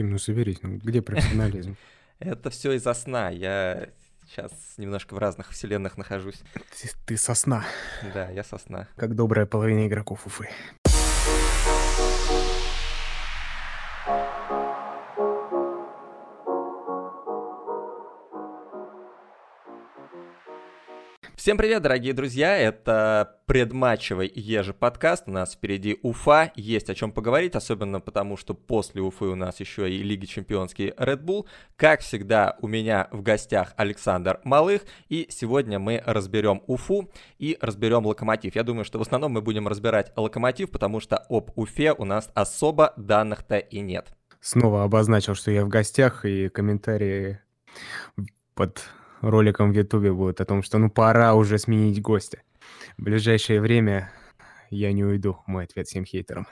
Тим, ну соберись, ну где профессионализм? Это все из-за сна. Я сейчас немножко в разных вселенных нахожусь. Ты, ты сосна. Да, я сосна. Как добрая половина игроков Уфы. Всем привет, дорогие друзья! Это предматчевый ежеподкаст. У нас впереди Уфа. Есть о чем поговорить, особенно потому, что после Уфы у нас еще и Лиги Чемпионский Red Bull. Как всегда, у меня в гостях Александр Малых. И сегодня мы разберем Уфу и разберем Локомотив. Я думаю, что в основном мы будем разбирать Локомотив, потому что об Уфе у нас особо данных-то и нет. Снова обозначил, что я в гостях, и комментарии под роликом в Ютубе будет о том, что ну пора уже сменить гостя. В ближайшее время я не уйду, мой ответ всем хейтерам.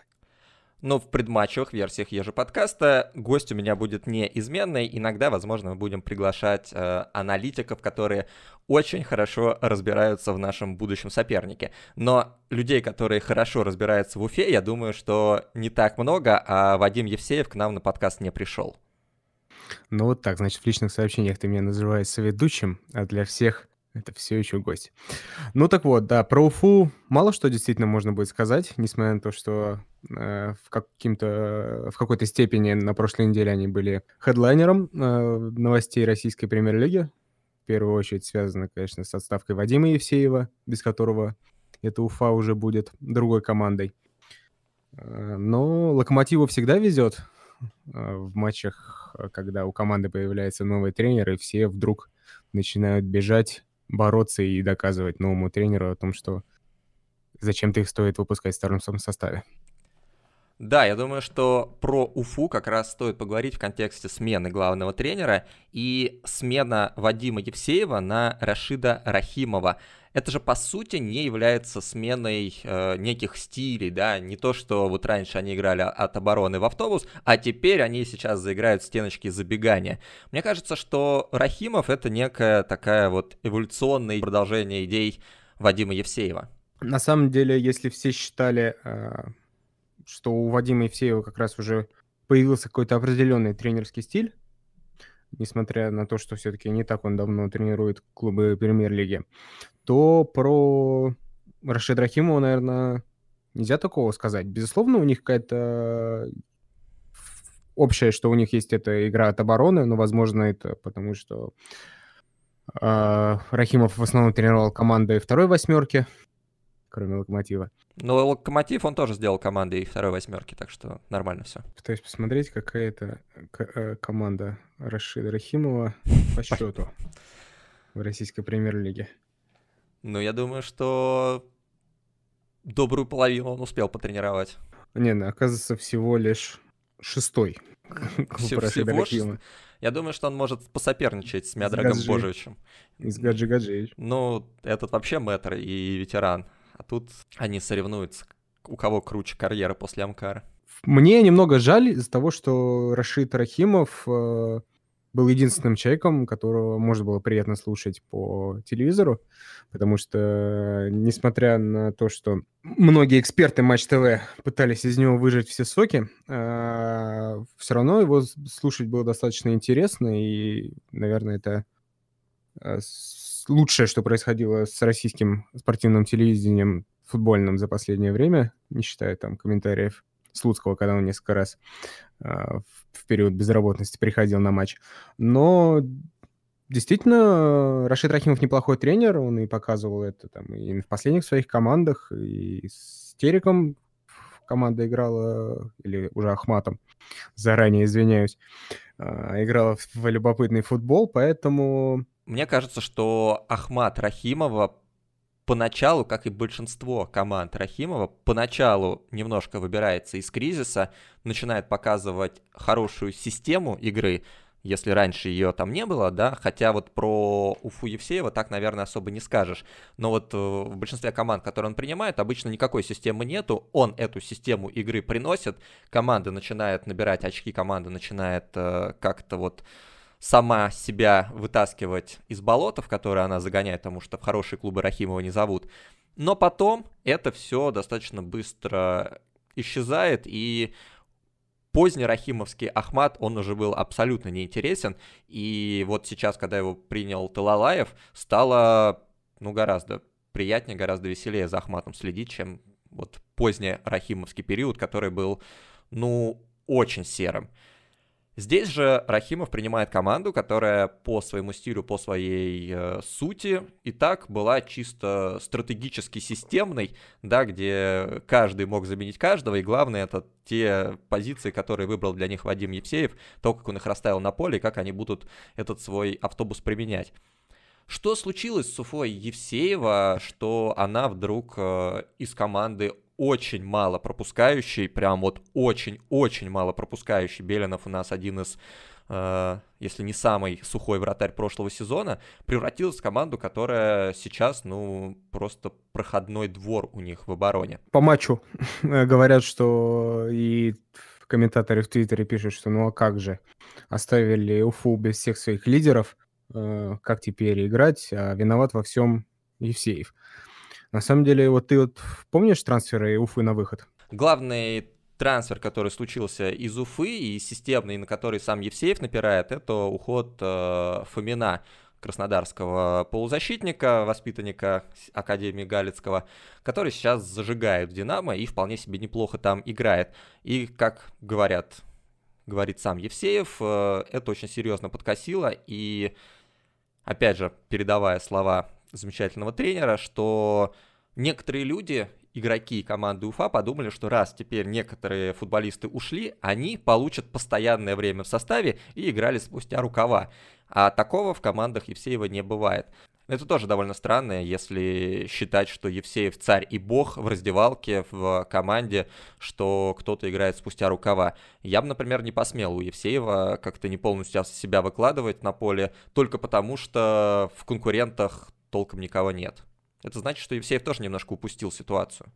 Но в предматчевых версиях ежеподкаста гость у меня будет неизменный. Иногда, возможно, мы будем приглашать э, аналитиков, которые очень хорошо разбираются в нашем будущем сопернике. Но людей, которые хорошо разбираются в Уфе, я думаю, что не так много, а Вадим Евсеев к нам на подкаст не пришел. Ну вот так, значит, в личных сообщениях ты меня называешь соведущим, а для всех это все еще гость. Ну так вот, да, про Уфу мало что действительно можно будет сказать, несмотря на то, что э, в, каким-то, в какой-то степени на прошлой неделе они были хедлайнером э, новостей российской премьер-лиги. В первую очередь связано, конечно, с отставкой Вадима Евсеева, без которого эта Уфа уже будет другой командой. Э, но Локомотиву всегда везет э, в матчах когда у команды появляется новый тренер, и все вдруг начинают бежать, бороться и доказывать новому тренеру о том, что зачем-то их стоит выпускать в старом составе. Да, я думаю, что про Уфу как раз стоит поговорить в контексте смены главного тренера и смена Вадима Евсеева на Рашида Рахимова это же по сути не является сменой э, неких стилей, да, не то, что вот раньше они играли от обороны в автобус, а теперь они сейчас заиграют стеночки забегания. Мне кажется, что Рахимов это некая такая вот эволюционное продолжение идей Вадима Евсеева. На самом деле, если все считали, э, что у Вадима Евсеева как раз уже появился какой-то определенный тренерский стиль, несмотря на то, что все-таки не так он давно тренирует клубы премьер-лиги, то про Рашида Рахимова, наверное, нельзя такого сказать. Безусловно, у них какая-то общее, что у них есть эта игра от обороны, но, возможно, это потому что э, Рахимов в основном тренировал команды второй восьмерки, кроме Локомотива. Но Локомотив он тоже сделал командой второй восьмерки, так что нормально все. Пытаюсь посмотреть, какая это э, команда Рашида Рахимова по счету в российской премьер-лиге. Ну, я думаю, что добрую половину он успел потренировать. Не, ну, оказывается, всего лишь шестой. Всего, всего Я думаю, что он может посоперничать с Мядрагом Божевичем. И с Гаджи Гаджи. Ну, этот вообще мэтр и ветеран. А тут они соревнуются, у кого круче карьера после Амкара. Мне немного жаль из-за того, что Рашид Рахимов э, был единственным человеком, которого можно было приятно слушать по телевизору, потому что, несмотря на то, что многие эксперты Матч ТВ пытались из него выжать все соки, э, все равно его слушать было достаточно интересно, и, наверное, это э, лучшее, что происходило с российским спортивным телевидением футбольным за последнее время, не считая там комментариев Слуцкого, когда он несколько раз э, в период безработности приходил на матч. Но действительно, Рашид Рахимов неплохой тренер, он и показывал это там и в последних своих командах, и с Териком команда играла, или уже Ахматом, заранее извиняюсь, э, играла в любопытный футбол, поэтому мне кажется, что Ахмат Рахимова поначалу, как и большинство команд Рахимова, поначалу немножко выбирается из кризиса, начинает показывать хорошую систему игры, если раньше ее там не было, да, хотя вот про Уфу Евсеева так, наверное, особо не скажешь. Но вот э, в большинстве команд, которые он принимает, обычно никакой системы нету, он эту систему игры приносит, команда начинает набирать очки, команда начинает э, как-то вот сама себя вытаскивать из болота, в которое она загоняет, потому что в хорошие клубы Рахимова не зовут. Но потом это все достаточно быстро исчезает, и поздний Рахимовский Ахмат, он уже был абсолютно неинтересен, и вот сейчас, когда его принял Талалаев, стало, ну, гораздо приятнее, гораздо веселее за Ахматом следить, чем вот поздний Рахимовский период, который был, ну, очень серым. Здесь же Рахимов принимает команду, которая по своему стилю, по своей э, сути и так была чисто стратегически системной, да, где каждый мог заменить каждого, и главное это те позиции, которые выбрал для них Вадим Евсеев, то, как он их расставил на поле, и как они будут этот свой автобус применять. Что случилось с Уфой Евсеева, что она вдруг э, из команды очень мало пропускающий, прям вот очень-очень мало пропускающий. Белинов у нас один из, э, если не самый сухой вратарь прошлого сезона, превратился в команду, которая сейчас, ну, просто проходной двор у них в обороне. По матчу говорят, что и комментаторы в Твиттере пишут, что ну а как же, оставили Уфу без всех своих лидеров, э, как теперь играть, а виноват во всем Евсеев. На самом деле, вот ты вот помнишь трансферы Уфы на выход? Главный трансфер, который случился из Уфы и системный, на который сам Евсеев напирает, это уход э, Фомина, краснодарского полузащитника, воспитанника Академии Галицкого, который сейчас зажигает «Динамо» и вполне себе неплохо там играет. И, как говорят, говорит сам Евсеев, э, это очень серьезно подкосило, и, опять же, передавая слова замечательного тренера, что некоторые люди, игроки команды Уфа, подумали, что раз теперь некоторые футболисты ушли, они получат постоянное время в составе и играли спустя рукава. А такого в командах Евсеева не бывает. Это тоже довольно странно, если считать, что Евсеев царь и бог в раздевалке, в команде, что кто-то играет спустя рукава. Я бы, например, не посмел у Евсеева как-то не полностью себя выкладывать на поле, только потому что в конкурентах толком никого нет. Это значит, что Евсеев тоже немножко упустил ситуацию.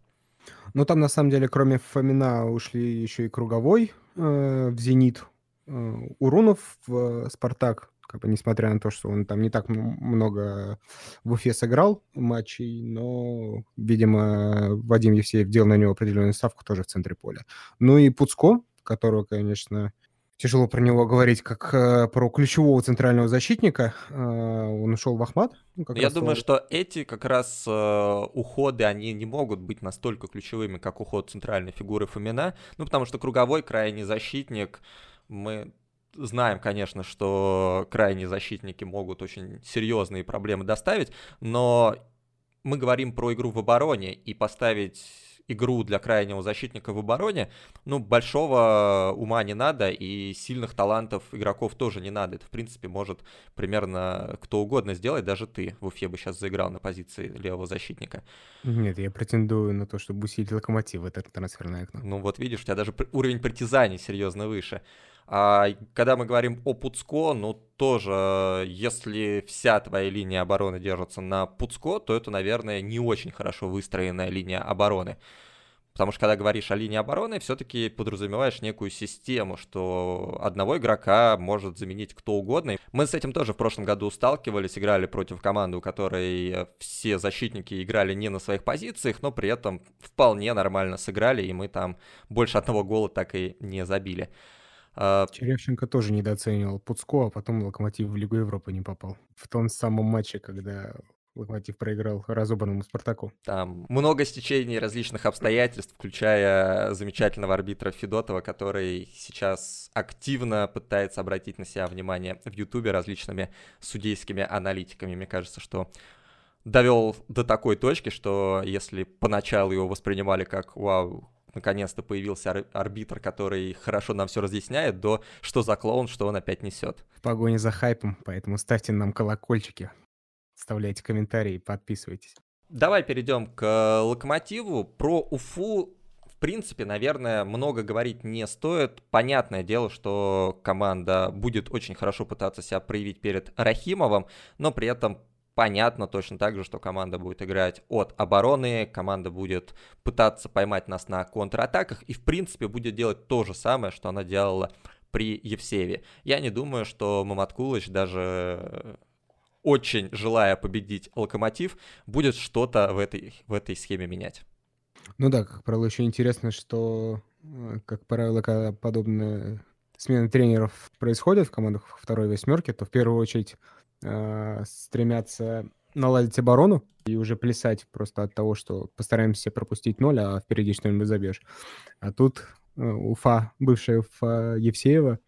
Ну, там, на самом деле, кроме Фомина ушли еще и Круговой э, в «Зенит», э, Урунов в «Спартак», как бы несмотря на то, что он там не так много в Уфе сыграл матчей, но, видимо, Вадим Евсеев делал на него определенную ставку тоже в центре поля. Ну и Пуцко, которого, конечно, тяжело про него говорить как э, про ключевого центрального защитника. Э, он ушел в Ахмат. Ну, Я думаю, что эти как раз э, уходы, они не могут быть настолько ключевыми, как уход центральной фигуры Фомина. Ну, потому что круговой крайний защитник, мы знаем, конечно, что крайние защитники могут очень серьезные проблемы доставить, но мы говорим про игру в обороне, и поставить игру для крайнего защитника в обороне, ну, большого ума не надо, и сильных талантов игроков тоже не надо. Это, в принципе, может примерно кто угодно сделать, даже ты в Уфе бы сейчас заиграл на позиции левого защитника. Нет, я претендую на то, чтобы усилить локомотив в это трансферное окно. Ну вот видишь, у тебя даже уровень притязаний серьезно выше. А когда мы говорим о Пуцко, ну тоже, если вся твоя линия обороны держится на Пуцко, то это, наверное, не очень хорошо выстроенная линия обороны. Потому что когда говоришь о линии обороны, все-таки подразумеваешь некую систему, что одного игрока может заменить кто угодно. Мы с этим тоже в прошлом году сталкивались, играли против команды, у которой все защитники играли не на своих позициях, но при этом вполне нормально сыграли, и мы там больше одного гола так и не забили. А, Черевченко тоже недооценивал Пуцко, а потом Локомотив в Лигу Европы не попал. В том самом матче, когда Локомотив проиграл разобранному Спартаку. Там много стечений различных обстоятельств, включая замечательного арбитра Федотова, который сейчас активно пытается обратить на себя внимание в Ютубе различными судейскими аналитиками. Мне кажется, что довел до такой точки, что если поначалу его воспринимали как «Вау, наконец-то появился ар- арбитр, который хорошо нам все разъясняет, до что за клоун, что он опять несет. В погоне за хайпом, поэтому ставьте нам колокольчики, оставляйте комментарии, подписывайтесь. Давай перейдем к локомотиву. Про Уфу в принципе, наверное, много говорить не стоит. Понятное дело, что команда будет очень хорошо пытаться себя проявить перед Рахимовым, но при этом понятно точно так же, что команда будет играть от обороны, команда будет пытаться поймать нас на контратаках и, в принципе, будет делать то же самое, что она делала при Евсееве. Я не думаю, что Маматкулыч даже очень желая победить Локомотив, будет что-то в этой, в этой схеме менять. Ну да, как правило, еще интересно, что э, как правило, когда подобная смена тренеров происходит в командах второй восьмерки, то в первую очередь э, стремятся наладить оборону и уже плясать просто от того, что постараемся пропустить ноль, а впереди что-нибудь забьешь. А тут э, Уфа, бывшая Уфа Евсеева,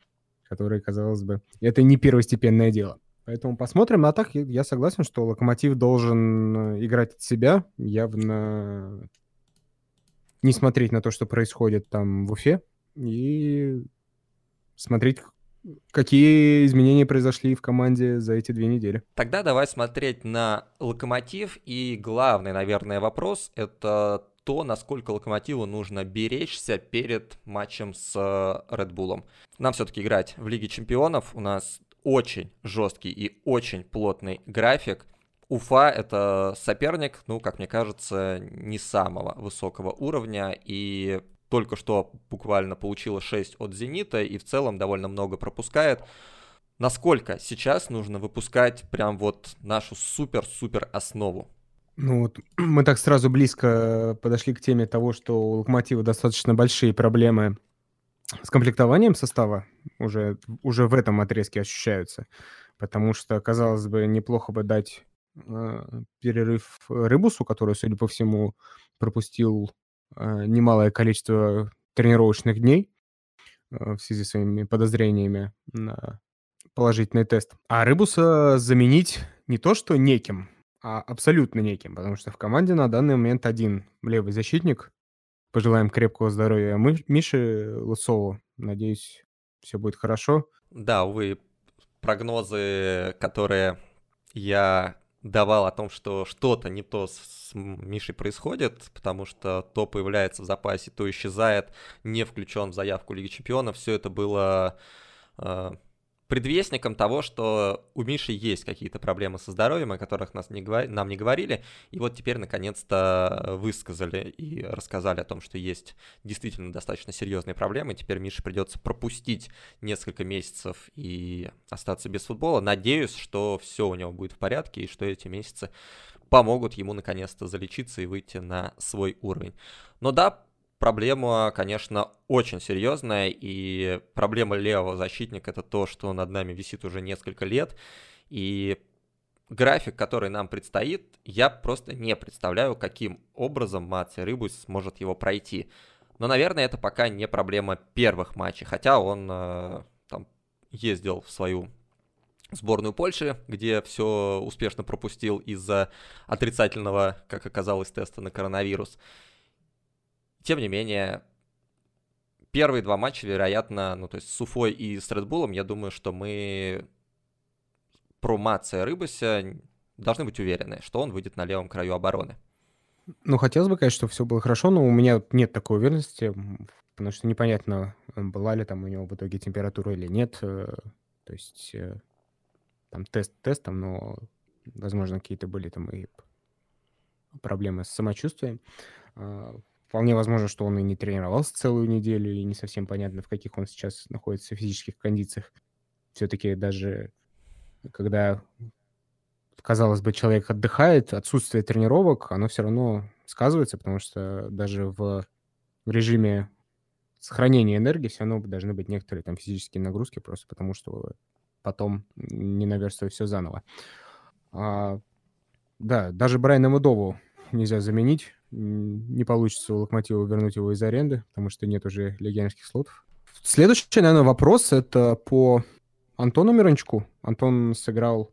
которая, казалось бы, это не первостепенное дело. Поэтому посмотрим. А так я согласен, что Локомотив должен э, играть от себя, явно не смотреть на то, что происходит там в Уфе, и смотреть, какие изменения произошли в команде за эти две недели. Тогда давай смотреть на Локомотив. И главный, наверное, вопрос — это то, насколько Локомотиву нужно беречься перед матчем с Редбулом. Нам все-таки играть в Лиге Чемпионов. У нас очень жесткий и очень плотный график. Уфа — это соперник, ну, как мне кажется, не самого высокого уровня, и только что буквально получила 6 от «Зенита», и в целом довольно много пропускает. Насколько сейчас нужно выпускать прям вот нашу супер-супер основу? Ну вот мы так сразу близко подошли к теме того, что у «Локомотива» достаточно большие проблемы с комплектованием состава уже, уже в этом отрезке ощущаются. Потому что, казалось бы, неплохо бы дать э, перерыв Рыбусу, который, судя по всему, пропустил э, немалое количество тренировочных дней э, в связи с своими подозрениями на положительный тест. А Рыбуса заменить не то что неким, а абсолютно неким, потому что в команде на данный момент один левый защитник, Пожелаем крепкого здоровья мы Мише Лысову. Надеюсь, все будет хорошо. Да, увы, прогнозы, которые я давал о том, что что-то не то с Мишей происходит, потому что то появляется в запасе, то исчезает, не включен в заявку Лиги Чемпионов. Все это было э, предвестником того, что у Миши есть какие-то проблемы со здоровьем, о которых нас не говор... нам не говорили, и вот теперь наконец-то высказали и рассказали о том, что есть действительно достаточно серьезные проблемы, теперь Мише придется пропустить несколько месяцев и остаться без футбола. Надеюсь, что все у него будет в порядке и что эти месяцы помогут ему наконец-то залечиться и выйти на свой уровень. Но да, проблема, конечно, очень серьезная, и проблема левого защитника это то, что над нами висит уже несколько лет, и график, который нам предстоит, я просто не представляю, каким образом Маци Рыбус сможет его пройти. Но, наверное, это пока не проблема первых матчей, хотя он э, там ездил в свою сборную Польши, где все успешно пропустил из-за отрицательного, как оказалось, теста на коронавирус. Тем не менее, первые два матча, вероятно, ну, то есть с Уфой и с Редбулом, я думаю, что мы про Мация Рыбуся должны быть уверены, что он выйдет на левом краю обороны. Ну, хотелось бы, конечно, чтобы все было хорошо, но у меня нет такой уверенности, потому что непонятно, была ли там у него в итоге температура или нет. Э, то есть э, там тест тестом, но, возможно, какие-то были там и проблемы с самочувствием. Вполне возможно, что он и не тренировался целую неделю, и не совсем понятно, в каких он сейчас находится физических кондициях. Все-таки даже когда, казалось бы, человек отдыхает, отсутствие тренировок, оно все равно сказывается, потому что даже в, режиме сохранения энергии все равно должны быть некоторые там физические нагрузки, просто потому что потом не наверстывая все заново. А, да, даже Брайана Мудову нельзя заменить не получится у Локомотива вернуть его из аренды, потому что нет уже легионерских слотов. Следующий, наверное, вопрос это по Антону Мирончуку. Антон сыграл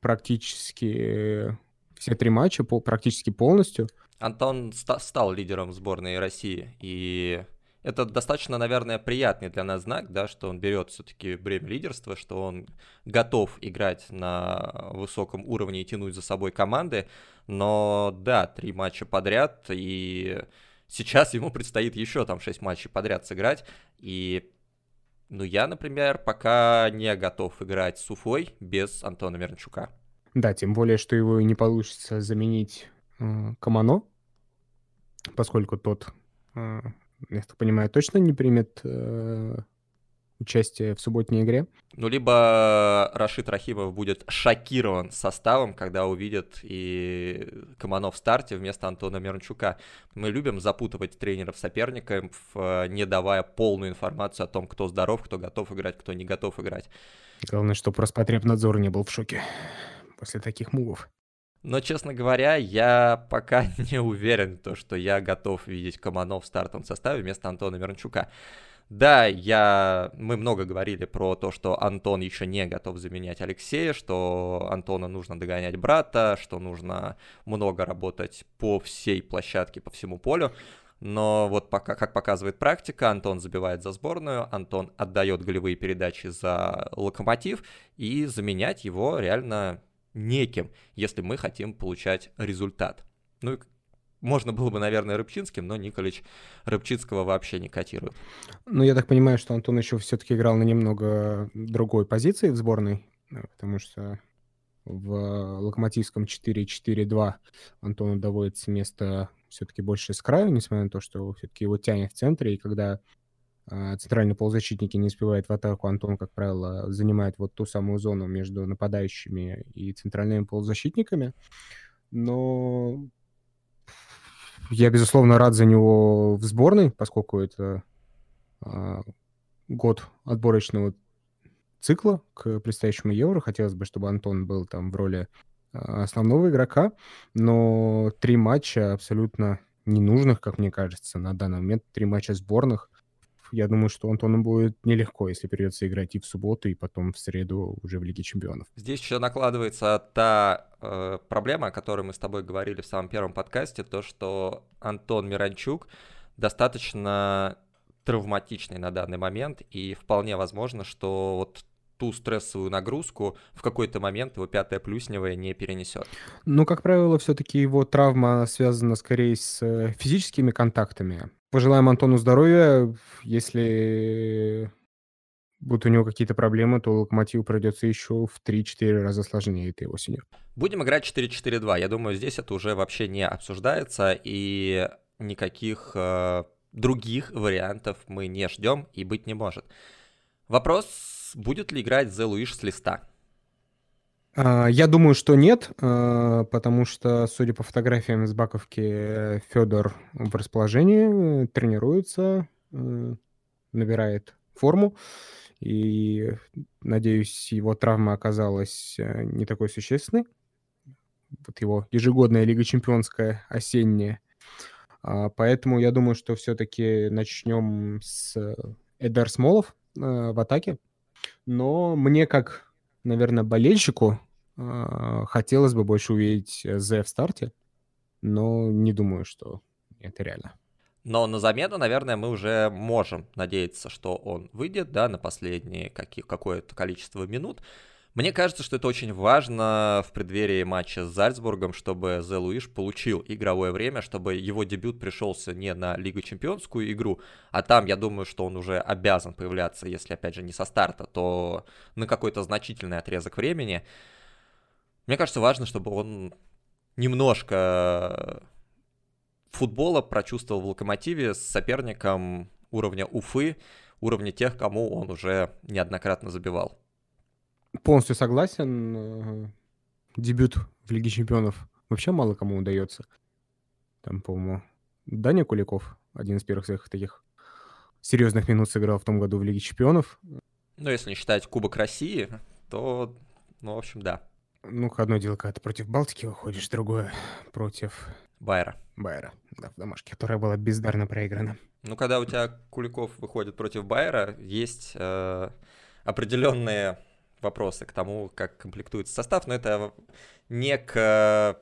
практически все три матча, по, практически полностью. Антон ста- стал лидером сборной России, и это достаточно, наверное, приятный для нас знак, да, что он берет все-таки бремя лидерства, что он готов играть на высоком уровне и тянуть за собой команды. Но да, три матча подряд, и сейчас ему предстоит еще там шесть матчей подряд сыграть. И ну, я, например, пока не готов играть с Уфой без Антона Мирончука. Да, тем более, что его не получится заменить э, Камано, поскольку тот э, я так понимаю, точно не примет э, участие в субботней игре. Ну, либо Рашид Рахимов будет шокирован составом, когда увидит и Каманов в старте вместо Антона Мирончука. Мы любим запутывать тренеров соперников, не давая полную информацию о том, кто здоров, кто готов играть, кто не готов играть. Главное, чтобы Роспотребнадзор не был в шоке после таких мувов. Но, честно говоря, я пока не уверен, то, что я готов видеть Каманов в стартовом составе вместо Антона Мирончука. Да, я... мы много говорили про то, что Антон еще не готов заменять Алексея, что Антона нужно догонять брата, что нужно много работать по всей площадке, по всему полю. Но вот пока, как показывает практика, Антон забивает за сборную, Антон отдает голевые передачи за локомотив, и заменять его реально неким, если мы хотим получать результат. Ну, можно было бы, наверное, Рыбчинским, но Николич Рыбчинского вообще не котирует. Ну, я так понимаю, что Антон еще все-таки играл на немного другой позиции в сборной, э, потому что в локомотивском 4-4-2 Антону доводится место все-таки больше с краю, несмотря на то, что все-таки его тянет в центре, и когда э, центральные полузащитники не успевают в атаку, Антон, как правило, занимает вот ту самую зону между нападающими и центральными полузащитниками. Но я, безусловно, рад за него в сборной, поскольку это а, год отборочного цикла к предстоящему Евро. Хотелось бы, чтобы Антон был там в роли а, основного игрока, но три матча абсолютно ненужных, как мне кажется, на данный момент. Три матча сборных я думаю, что Антону будет нелегко, если придется играть и в субботу, и потом в среду уже в Лиге Чемпионов. Здесь еще накладывается та э, проблема, о которой мы с тобой говорили в самом первом подкасте, то, что Антон Миранчук достаточно травматичный на данный момент, и вполне возможно, что вот ту стрессовую нагрузку в какой-то момент его пятая плюсневая не перенесет. Ну, как правило, все-таки его травма связана скорее с э, физическими контактами, Пожелаем Антону здоровья. Если будут у него какие-то проблемы, то Локомотиву придется еще в 3-4 раза сложнее этой осенью. Будем играть 4-4-2. Я думаю, здесь это уже вообще не обсуждается, и никаких э, других вариантов мы не ждем и быть не может. Вопрос, будет ли играть Зе Луиш с листа? А, я думаю, что нет, а, потому что, судя по фотографиям из Баковки, Федор в расположении, тренируется, э, набирает форму. И, надеюсь, его травма оказалась э, не такой существенной. Вот его ежегодная Лига Чемпионская осенняя. А, поэтому я думаю, что все-таки начнем с Эдар Смолов э, в атаке. Но мне, как, наверное, болельщику, хотелось бы больше увидеть э, Зе в старте, но не думаю, что это реально. Но на замену, наверное, мы уже можем надеяться, что он выйдет, да, на последние какие, какое-то количество минут. Мне кажется, что это очень важно в преддверии матча с Зальцбургом, чтобы Зе Луиш получил игровое время, чтобы его дебют пришелся не на Лигу Чемпионскую игру, а там, я думаю, что он уже обязан появляться, если, опять же, не со старта, то на какой-то значительный отрезок времени. Мне кажется, важно, чтобы он немножко футбола прочувствовал в Локомотиве с соперником уровня Уфы, уровня тех, кому он уже неоднократно забивал. Полностью согласен. Э, дебют в Лиге Чемпионов вообще мало кому удается. Там, по-моему, Даня Куликов, один из первых своих таких серьезных минут сыграл в том году в Лиге Чемпионов. Ну, если не считать Кубок России, то, ну, в общем, да. Ну, одно дело, когда ты против Балтики выходишь, другое против... Байера. Байера, да, в домашке, которая была бездарно проиграна. Ну, когда у тебя Куликов выходит против Байера, есть э, определенные вопросы к тому, как комплектуется состав, но это не к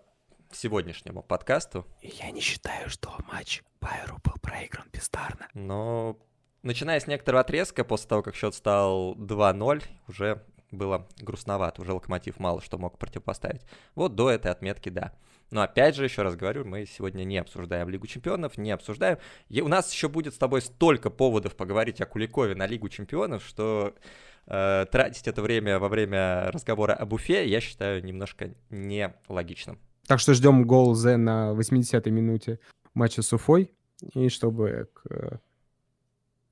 сегодняшнему подкасту. Я не считаю, что матч Байеру был проигран бездарно. Но начиная с некоторого отрезка, после того, как счет стал 2-0, уже было грустновато, уже Локомотив мало что мог противопоставить. Вот до этой отметки да. Но опять же, еще раз говорю, мы сегодня не обсуждаем Лигу Чемпионов, не обсуждаем. И у нас еще будет с тобой столько поводов поговорить о Куликове на Лигу Чемпионов, что э, тратить это время во время разговора об Уфе, я считаю немножко нелогичным. Так что ждем гол Зе на 80-й минуте матча с Уфой. И чтобы к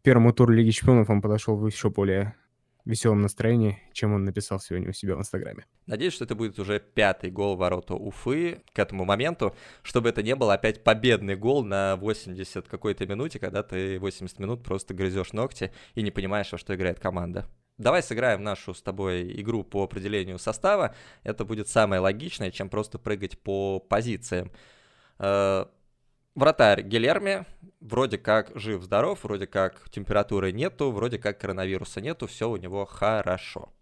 первому туру Лиги Чемпионов он подошел еще более веселом настроении, чем он написал сегодня у себя в Инстаграме. Надеюсь, что это будет уже пятый гол ворота Уфы к этому моменту, чтобы это не был опять победный гол на 80 какой-то минуте, когда ты 80 минут просто грызешь ногти и не понимаешь, во что играет команда. Давай сыграем нашу с тобой игру по определению состава. Это будет самое логичное, чем просто прыгать по позициям. Вратарь Гелерми вроде как жив-здоров, вроде как температуры нету, вроде как коронавируса нету, все у него хорошо.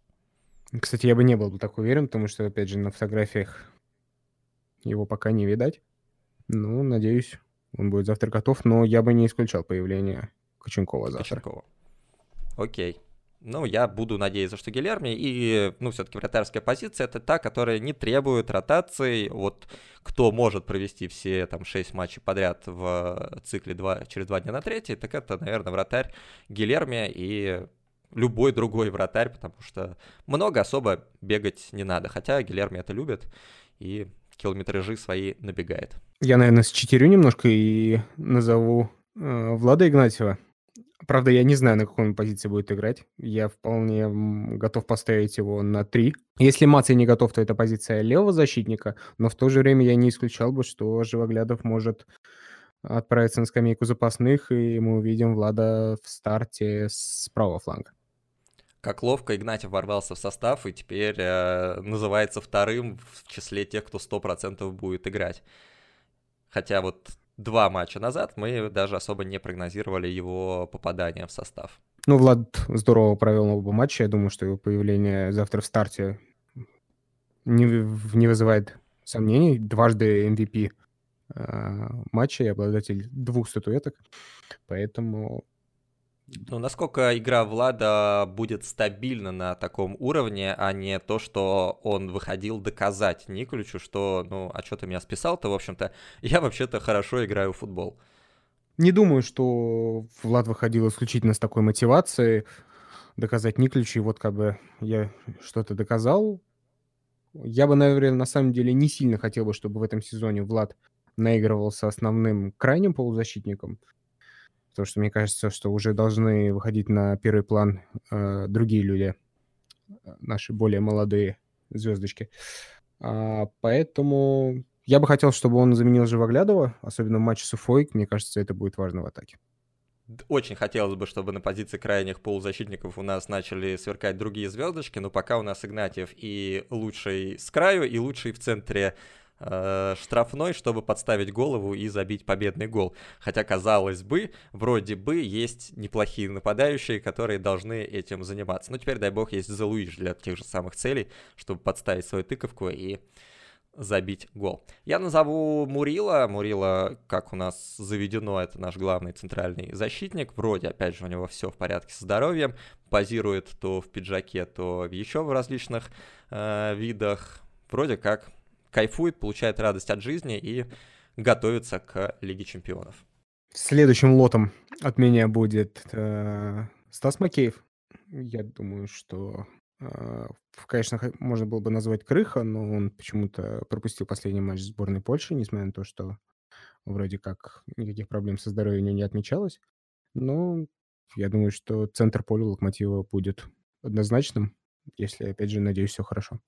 Кстати, я бы не был бы так уверен, потому что, опять же, на фотографиях его пока не видать. Ну, надеюсь, он будет завтра готов, но я бы не исключал появление Коченкова завтра. Коченкова. Окей. Ну, я буду надеяться, что Гильерми. И, ну, все-таки вратарская позиция — это та, которая не требует ротации. Вот кто может провести все там 6 матчей подряд в цикле 2, через 2 дня на третий, так это, наверное, вратарь Гильерми и любой другой вратарь, потому что много особо бегать не надо. Хотя Гильерми это любит и километражи свои набегает. Я, наверное, с четырью немножко и назову э, Влада Игнатьева. Правда, я не знаю, на какой он позиции будет играть. Я вполне готов поставить его на 3. Если Маций не готов, то это позиция левого защитника, но в то же время я не исключал бы, что Живоглядов может отправиться на скамейку запасных, и мы увидим Влада в старте с правого фланга. Как ловко Игнатьев ворвался в состав и теперь э, называется вторым в числе тех, кто 100% будет играть. Хотя вот два матча назад мы даже особо не прогнозировали его попадание в состав. Ну, Влад здорово провел оба матча. Я думаю, что его появление завтра в старте не, не вызывает сомнений. Дважды MVP э, матча и обладатель двух статуэток. Поэтому ну, насколько игра Влада будет стабильна на таком уровне, а не то, что он выходил доказать Николичу, что, ну, а что ты меня списал-то, в общем-то, я вообще-то хорошо играю в футбол. Не думаю, что Влад выходил исключительно с такой мотивацией доказать Николичу, и вот как бы я что-то доказал. Я бы, наверное, на самом деле не сильно хотел бы, чтобы в этом сезоне Влад наигрывался основным крайним полузащитником, потому что мне кажется, что уже должны выходить на первый план э, другие люди, э, наши более молодые звездочки. А, поэтому я бы хотел, чтобы он заменил Живоглядова, особенно в матче с Уфой. Мне кажется, это будет важно в атаке. Очень хотелось бы, чтобы на позиции крайних полузащитников у нас начали сверкать другие звездочки, но пока у нас Игнатьев и лучший с краю, и лучший в центре э, штрафной, чтобы подставить голову и забить победный гол. Хотя, казалось бы, вроде бы есть неплохие нападающие, которые должны этим заниматься. Но теперь, дай бог, есть Залуиш для тех же самых целей, чтобы подставить свою тыковку и забить гол. Я назову Мурила. Мурила, как у нас заведено, это наш главный центральный защитник. Вроде, опять же, у него все в порядке со здоровьем. Позирует то в пиджаке, то еще в различных э, видах. Вроде как кайфует, получает радость от жизни и готовится к Лиге Чемпионов. Следующим лотом от меня будет э, Стас Макеев. Я думаю, что, э, конечно, можно было бы назвать Крыха, но он почему-то пропустил последний матч сборной Польши, несмотря на то, что вроде как никаких проблем со здоровьем не отмечалось. Но я думаю, что центр поля Локомотива будет однозначным, если, опять же, надеюсь, все хорошо.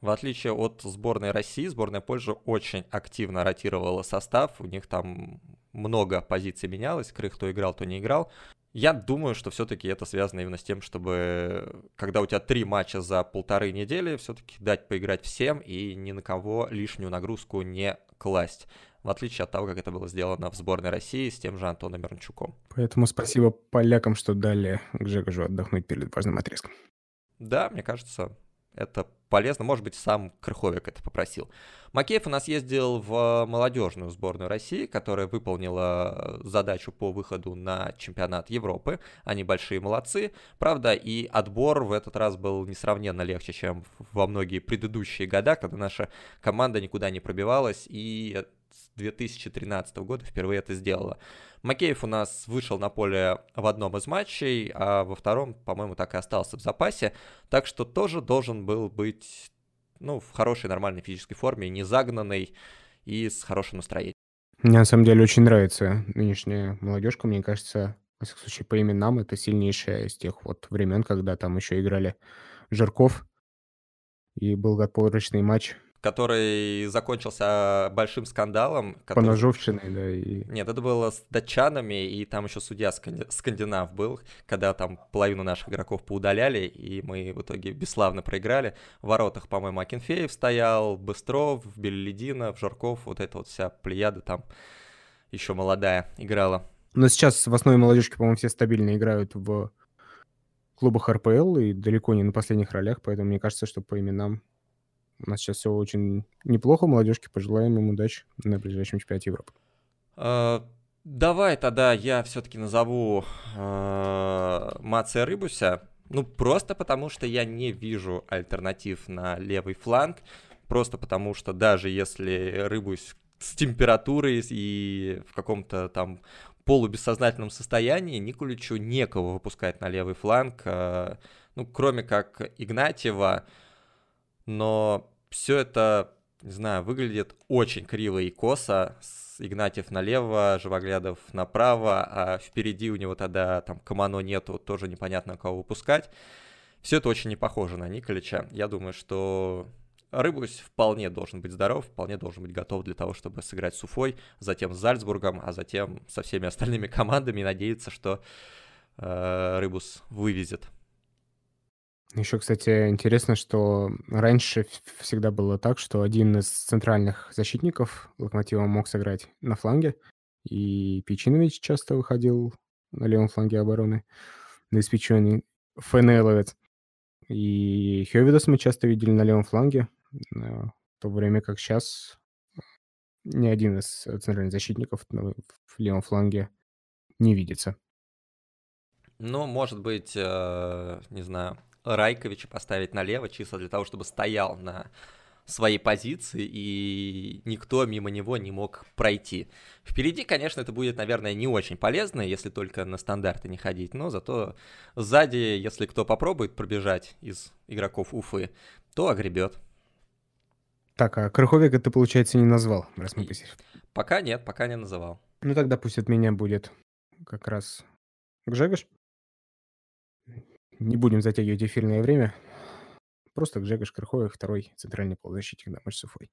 В отличие от сборной России, сборная Польши очень активно ротировала состав. У них там много позиций менялось. Крых то играл, то не играл. Я думаю, что все-таки это связано именно с тем, чтобы когда у тебя три матча за полторы недели, все-таки дать поиграть всем и ни на кого лишнюю нагрузку не класть. В отличие от того, как это было сделано в сборной России с тем же Антоном Мирончуком. Поэтому спасибо полякам, что дали Гжегожу отдохнуть перед важным отрезком. Да, мне кажется, это полезно. Может быть, сам Крыховик это попросил. Макеев у нас ездил в молодежную сборную России, которая выполнила задачу по выходу на чемпионат Европы. Они большие молодцы. Правда, и отбор в этот раз был несравненно легче, чем во многие предыдущие года, когда наша команда никуда не пробивалась и с 2013 года впервые это сделала. Макеев у нас вышел на поле в одном из матчей, а во втором, по-моему, так и остался в запасе. Так что тоже должен был быть ну, в хорошей, нормальной физической форме, не загнанный и с хорошим настроением. Мне на самом деле очень нравится нынешняя молодежка. Мне кажется, во всяком случае, по именам, это сильнейшая из тех вот времен, когда там еще играли Жирков и был отборочный матч который закончился большим скандалом. Который... Поножовщиной, да. И... Нет, это было с датчанами, и там еще судья сканди... скандинав был, когда там половину наших игроков поудаляли, и мы в итоге бесславно проиграли. В воротах, по-моему, Акинфеев стоял, Быстров, Белелединов, Жорков, вот эта вот вся плеяда там еще молодая играла. Но сейчас в основе молодежки, по-моему, все стабильно играют в клубах РПЛ и далеко не на последних ролях, поэтому мне кажется, что по именам у нас сейчас все очень неплохо. Молодежке пожелаем им удачи на ближайшем чемпионате Европы. Uh, давай тогда я все-таки назову uh, Мация Рыбуся. Ну, просто потому что я не вижу альтернатив на левый фланг. Просто потому что даже если Рыбусь с температурой и в каком-то там полубессознательном состоянии, Никуличу некого выпускать на левый фланг, uh, ну, кроме как Игнатьева, но все это, не знаю, выглядит очень криво и косо. Игнатьев налево, Живоглядов направо, а впереди у него тогда там Камано нету, тоже непонятно кого выпускать. Все это очень не похоже на Николича. Я думаю, что Рыбусь вполне должен быть здоров, вполне должен быть готов для того, чтобы сыграть с Уфой, затем с Зальцбургом, а затем со всеми остальными командами и надеяться, что э, Рыбус вывезет. Еще, кстати, интересно, что раньше всегда было так, что один из центральных защитников Локомотива мог сыграть на фланге, и Печинович часто выходил на левом фланге обороны, на испеченный ФНЛовец. И Хёвидас мы часто видели на левом фланге, в то время как сейчас ни один из центральных защитников в левом фланге не видится. Ну, может быть, э, не знаю, Райковича поставить налево, чисто для того, чтобы стоял на своей позиции, и никто мимо него не мог пройти. Впереди, конечно, это будет, наверное, не очень полезно, если только на стандарты не ходить, но зато сзади, если кто попробует пробежать из игроков Уфы, то огребет. Так, а Крыховика ты, получается, не назвал, раз мы посетили? Пока нет, пока не называл. Ну тогда пусть от меня будет как раз Гжегош. Не будем затягивать эфирное время. Просто Гжегош Крыховик, второй центральный полузащитник на матч с Уфой.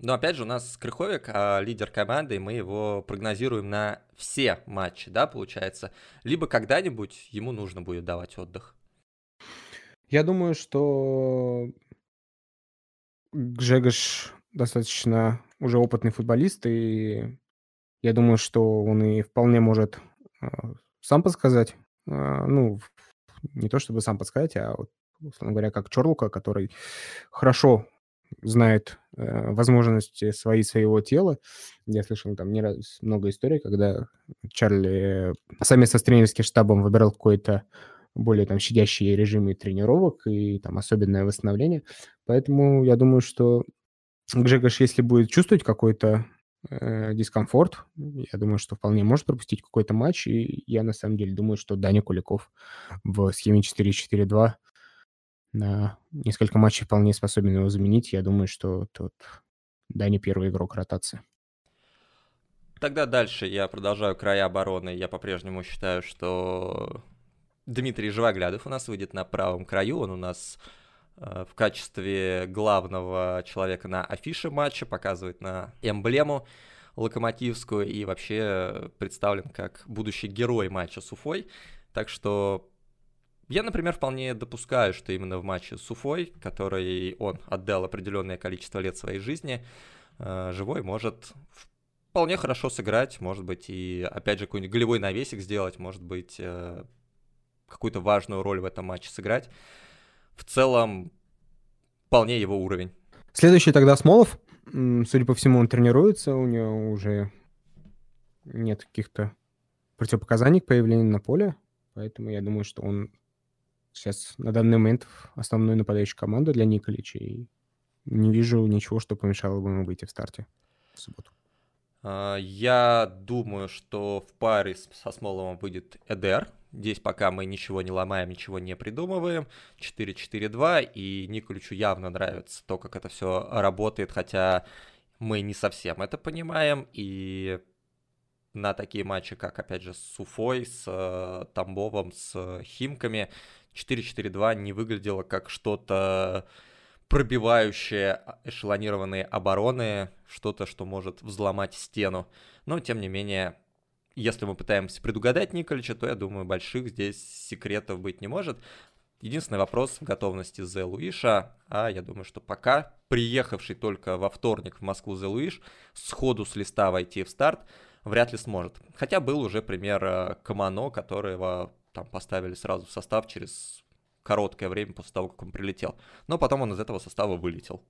Но опять же, у нас Крыховик, а, лидер команды, и мы его прогнозируем на все матчи, да, получается. Либо когда-нибудь ему нужно будет давать отдых. Я думаю, что Гжегош достаточно уже опытный футболист, и я думаю, что он и вполне может а, сам подсказать, а, ну, не то чтобы сам подсказать, а вот, условно говоря, как Чорлука, который хорошо знает э, возможности свои своего тела. Я слышал там не раз много историй, когда Чарли совместно с тренерским штабом выбирал какой-то более там щадящие режимы тренировок и там особенное восстановление. Поэтому я думаю, что Гжегош, если будет чувствовать какой-то э, дискомфорт. Я думаю, что вполне может пропустить какой-то матч. И я на самом деле думаю, что Даня Куликов в схеме 4-4-2 на несколько матчей вполне способен его заменить. Я думаю, что тут Даня первый игрок ротации. Тогда дальше я продолжаю края обороны. Я по-прежнему считаю, что Дмитрий Живоглядов у нас выйдет на правом краю. Он у нас Э, в качестве главного человека на афише матча, показывает на эмблему локомотивскую и вообще представлен как будущий герой матча с Уфой. Так что я, например, вполне допускаю, что именно в матче с Уфой, который он отдал определенное количество лет своей жизни, э, живой может вполне хорошо сыграть, может быть, и опять же какой-нибудь голевой навесик сделать, может быть, э, какую-то важную роль в этом матче сыграть в целом вполне его уровень. Следующий тогда Смолов. Судя по всему, он тренируется, у него уже нет каких-то противопоказаний к появлению на поле, поэтому я думаю, что он сейчас на данный момент основной нападающий команда для Николича, и не вижу ничего, что помешало бы ему выйти в старте в субботу. А, я думаю, что в паре со Смоловым выйдет Эдер, Здесь пока мы ничего не ломаем, ничего не придумываем. 4-4-2, и Николичу явно нравится то, как это все работает, хотя мы не совсем это понимаем. И на такие матчи, как, опять же, с Уфой, с э, Тамбовом, с Химками, 4-4-2 не выглядело как что-то пробивающее эшелонированные обороны, что-то, что может взломать стену. Но, тем не менее, если мы пытаемся предугадать Николича, то, я думаю, больших здесь секретов быть не может. Единственный вопрос в готовности Зе Луиша, а я думаю, что пока приехавший только во вторник в Москву Зе Луиш сходу с листа войти в старт вряд ли сможет. Хотя был уже пример э, Камано, которого там поставили сразу в состав через короткое время после того, как он прилетел. Но потом он из этого состава вылетел.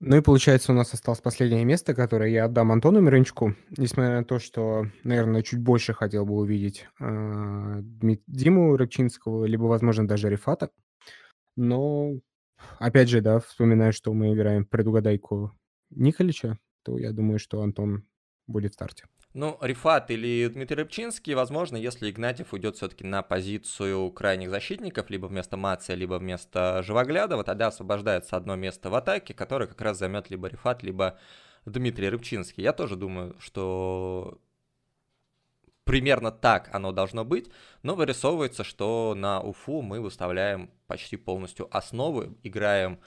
Ну и получается, у нас осталось последнее место, которое я отдам Антону Мирончуку, несмотря на то, что, наверное, чуть больше хотел бы увидеть э, Диму Рыбчинского, либо, возможно, даже Рифата. Но, опять же, да, вспоминая, что мы играем предугадайку Николича, то я думаю, что Антон будет в старте. Ну, Рифат или Дмитрий Рыбчинский, возможно, если Игнатьев уйдет все-таки на позицию крайних защитников, либо вместо Мация, либо вместо Живоглядова, тогда освобождается одно место в атаке, которое как раз займет либо Рифат, либо Дмитрий Рыбчинский. Я тоже думаю, что примерно так оно должно быть, но вырисовывается, что на Уфу мы выставляем почти полностью основы, играем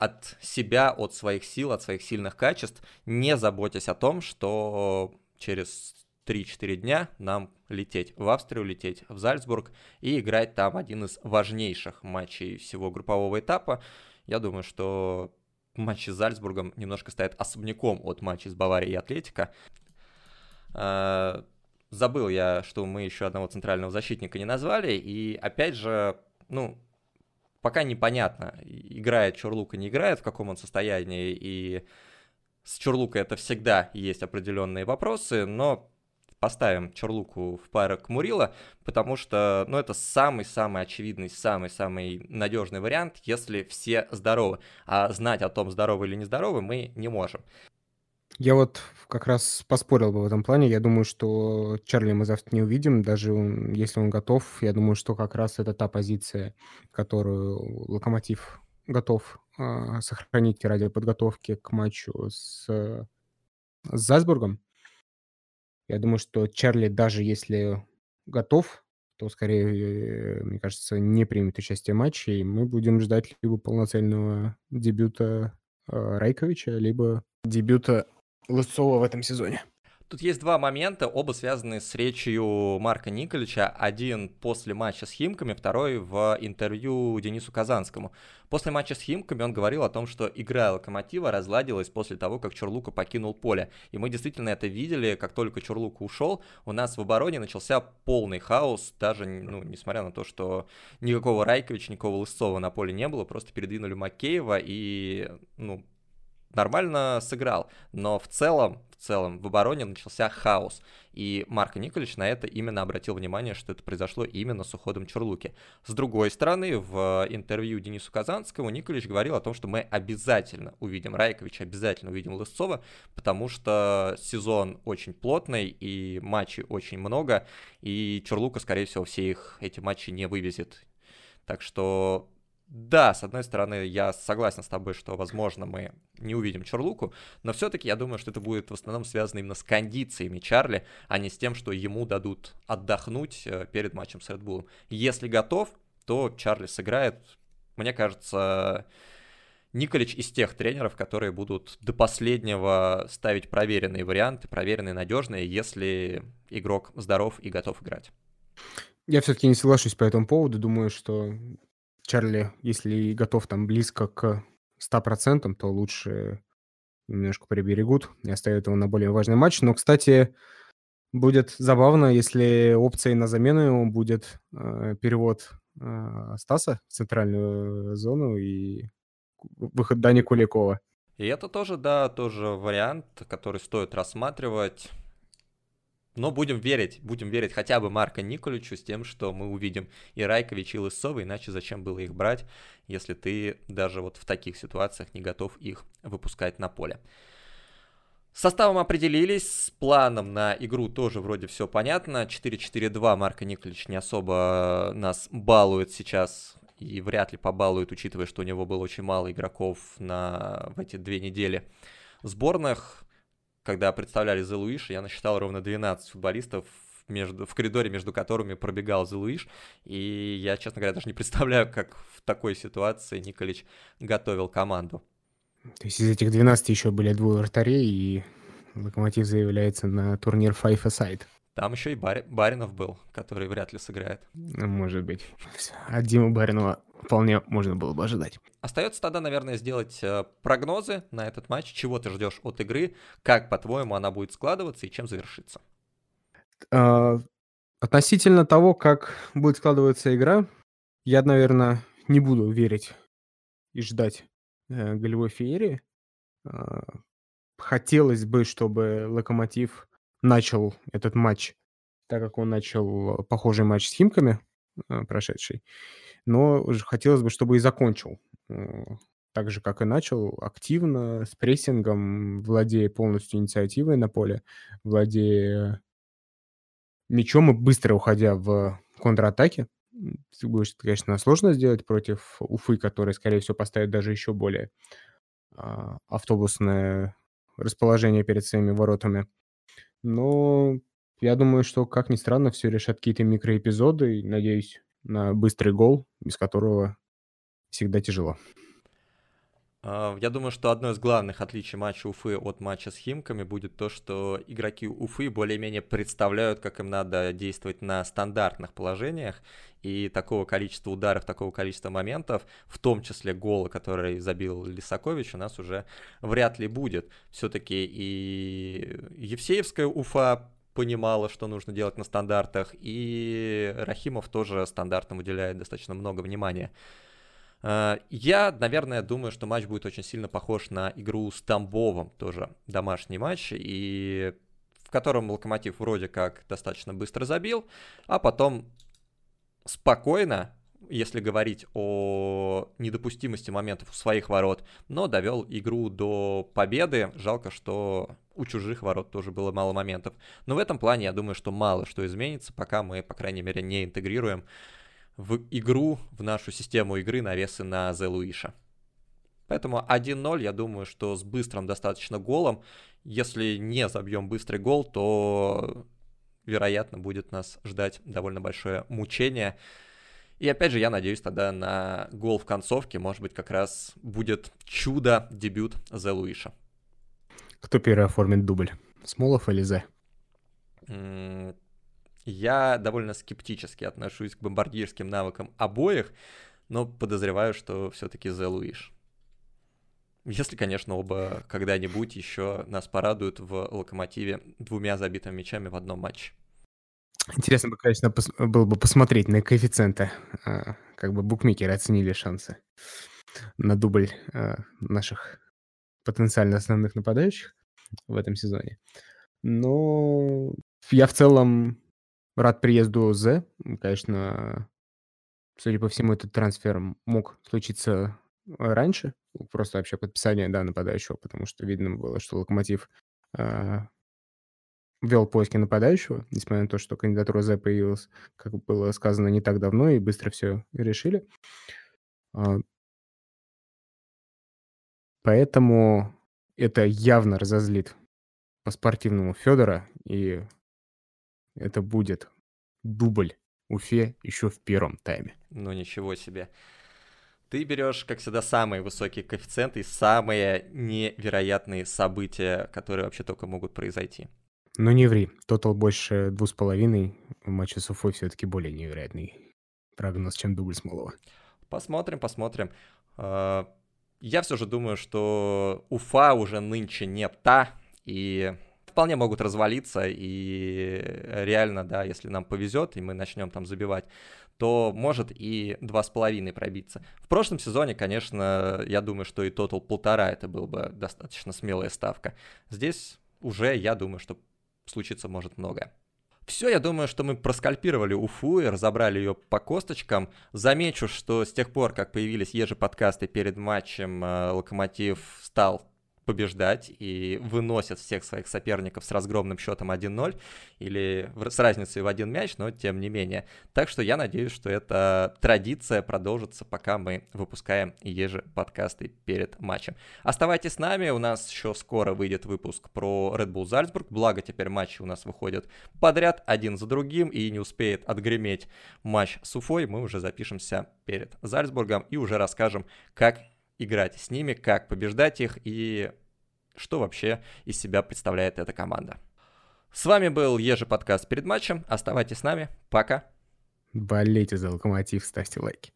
от себя, от своих сил, от своих сильных качеств, не заботясь о том, что через 3-4 дня нам лететь в Австрию, лететь в Зальцбург и играть там один из важнейших матчей всего группового этапа. Я думаю, что матчи с Зальцбургом немножко стоят особняком от матчей с Баварией и Атлетика. Забыл я, что мы еще одного центрального защитника не назвали, и опять же, ну, пока непонятно, играет Чурлука, не играет, в каком он состоянии, и с Чурлукой это всегда есть определенные вопросы, но поставим Чурлуку в пару к Мурила, потому что, ну, это самый-самый очевидный, самый-самый надежный вариант, если все здоровы. А знать о том, здоровы или нездоровы, мы не можем. Я вот как раз поспорил бы в этом плане. Я думаю, что Чарли мы завтра не увидим, даже если он готов. Я думаю, что как раз это та позиция, которую Локомотив готов а, сохранить ради подготовки к матчу с, с Зальцбургом. Я думаю, что Чарли, даже если готов, то скорее, мне кажется, не примет участие в матче, и мы будем ждать либо полноценного дебюта э, Райковича, либо дебюта Лысцова в этом сезоне. Тут есть два момента, оба связаны с речью Марка Николича. Один после матча с Химками, второй в интервью Денису Казанскому. После матча с Химками он говорил о том, что игра Локомотива разладилась после того, как Чурлука покинул поле. И мы действительно это видели, как только Чурлука ушел, у нас в обороне начался полный хаос, даже, ну, несмотря на то, что никакого Райковича, никакого Лысцова на поле не было, просто передвинули Макеева и, ну, нормально сыграл. Но в целом, в целом в обороне начался хаос. И Марко Николич на это именно обратил внимание, что это произошло именно с уходом Чурлуки. С другой стороны, в интервью Денису Казанскому Николич говорил о том, что мы обязательно увидим Райковича, обязательно увидим Лысцова, потому что сезон очень плотный и матчей очень много, и Чурлука, скорее всего, все их эти матчи не вывезет. Так что да, с одной стороны, я согласен с тобой, что, возможно, мы не увидим Чарлуку, но все-таки я думаю, что это будет в основном связано именно с кондициями Чарли, а не с тем, что ему дадут отдохнуть э, перед матчем с Red Если готов, то Чарли сыграет. Мне кажется, Николич из тех тренеров, которые будут до последнего ставить проверенные варианты, проверенные, надежные, если игрок здоров и готов играть. Я все-таки не соглашусь по этому поводу. Думаю, что Чарли, если готов там близко к 100%, то лучше немножко приберегут и оставят его на более важный матч. Но, кстати, будет забавно, если опцией на замену ему будет э, перевод э, Стаса в центральную зону и выход Дани Куликова. И это тоже, да, тоже вариант, который стоит рассматривать. Но будем верить, будем верить хотя бы Марка Николичу с тем, что мы увидим и Райкович, и Лысова, иначе зачем было их брать, если ты даже вот в таких ситуациях не готов их выпускать на поле. Составом определились, с планом на игру тоже вроде все понятно. 4-4-2 Марка Николич не особо нас балует сейчас и вряд ли побалует, учитывая, что у него было очень мало игроков на, в эти две недели сборных. Когда представляли The Luish, я насчитал ровно 12 футболистов, между, в коридоре, между которыми пробегал Зелуиш. И я, честно говоря, даже не представляю, как в такой ситуации Николич готовил команду. То есть из этих 12 еще были двое вратарей, и Локомотив заявляется на турнир Five Aside. Там еще и Бар... Баринов был, который вряд ли сыграет. Может быть. От Димы Баринова вполне можно было бы ожидать. Остается тогда, наверное, сделать э, прогнозы на этот матч. Чего ты ждешь от игры? Как, по-твоему, она будет складываться и чем завершится? А, относительно того, как будет складываться игра, я, наверное, не буду верить и ждать э, голевой феерии. А, хотелось бы, чтобы Локомотив начал этот матч, так как он начал похожий матч с Химками, э, прошедший. Но хотелось бы, чтобы и закончил э, так же, как и начал, активно, с прессингом, владея полностью инициативой на поле, владея мячом и быстро уходя в контратаке. Будет, конечно, сложно сделать против Уфы, который, скорее всего, поставит даже еще более а, автобусное расположение перед своими воротами. Но я думаю, что, как ни странно, все решат какие-то микроэпизоды. Надеюсь на быстрый гол, без которого всегда тяжело. А, я думаю, что одно из главных отличий матча Уфы от матча с Химками будет то, что игроки Уфы более-менее представляют, как им надо действовать на стандартных положениях, и такого количества ударов, такого количества моментов, в том числе гола, который забил Лисакович, у нас уже вряд ли будет. Все-таки и Евсеевская Уфа понимала, что нужно делать на стандартах, и Рахимов тоже стандартам уделяет достаточно много внимания. Э, я, наверное, думаю, что матч будет очень сильно похож на игру с Тамбовом, тоже домашний матч, и в котором Локомотив вроде как достаточно быстро забил, а потом спокойно, если говорить о недопустимости моментов у своих ворот, но довел игру до победы. Жалко, что у чужих ворот тоже было мало моментов. Но в этом плане я думаю, что мало что изменится, пока мы, по крайней мере, не интегрируем в игру, в нашу систему игры навесы на The Луиша. Поэтому 1-0, я думаю, что с быстрым достаточно голом. Если не забьем быстрый гол, то, вероятно, будет нас ждать довольно большое мучение. И опять же, я надеюсь тогда на гол в концовке. Может быть, как раз будет чудо дебют The Луиша. Кто первый оформит дубль? Смолов или Зе? Я довольно скептически отношусь к бомбардирским навыкам обоих, но подозреваю, что все-таки The Луиш. Если, конечно, оба когда-нибудь еще нас порадуют в Локомотиве двумя забитыми мячами в одном матче. Интересно бы, конечно, было бы посмотреть на коэффициенты. А, как бы букмекеры оценили шансы на дубль а, наших потенциально основных нападающих в этом сезоне. Но я в целом Рад приезду З. Конечно, судя по всему, этот трансфер мог случиться раньше. Просто вообще подписание, да, нападающего, потому что видно было, что Локомотив э, вел поиски нападающего, несмотря на то, что кандидатура З появилась, как было сказано, не так давно, и быстро все решили. А, поэтому это явно разозлит по-спортивному Федора, и это будет дубль Уфе еще в первом тайме. Ну ничего себе. Ты берешь, как всегда, самые высокие коэффициенты и самые невероятные события, которые вообще только могут произойти. Ну не ври, тотал больше двух с половиной, в матче с Уфой все-таки более невероятный прогноз, чем дубль Смолова. Посмотрим, посмотрим. А, я все же думаю, что Уфа уже нынче не та, и вполне могут развалиться, и реально, да, если нам повезет, и мы начнем там забивать, то может и два с половиной пробиться. В прошлом сезоне, конечно, я думаю, что и тотал полтора это был бы достаточно смелая ставка. Здесь уже, я думаю, что случиться может многое. Все, я думаю, что мы проскальпировали Уфу и разобрали ее по косточкам. Замечу, что с тех пор, как появились ежеподкасты перед матчем, э, Локомотив стал побеждать и выносят всех своих соперников с разгромным счетом 1-0 или с разницей в один мяч, но тем не менее. Так что я надеюсь, что эта традиция продолжится, пока мы выпускаем еже подкасты перед матчем. Оставайтесь с нами, у нас еще скоро выйдет выпуск про Red Bull Зальцбург, благо теперь матчи у нас выходят подряд один за другим и не успеет отгреметь матч с Уфой, мы уже запишемся перед Зальцбургом и уже расскажем, как играть с ними, как побеждать их и что вообще из себя представляет эта команда. С вами был Ежи подкаст перед матчем. Оставайтесь с нами. Пока. Болейте за локомотив, ставьте лайки.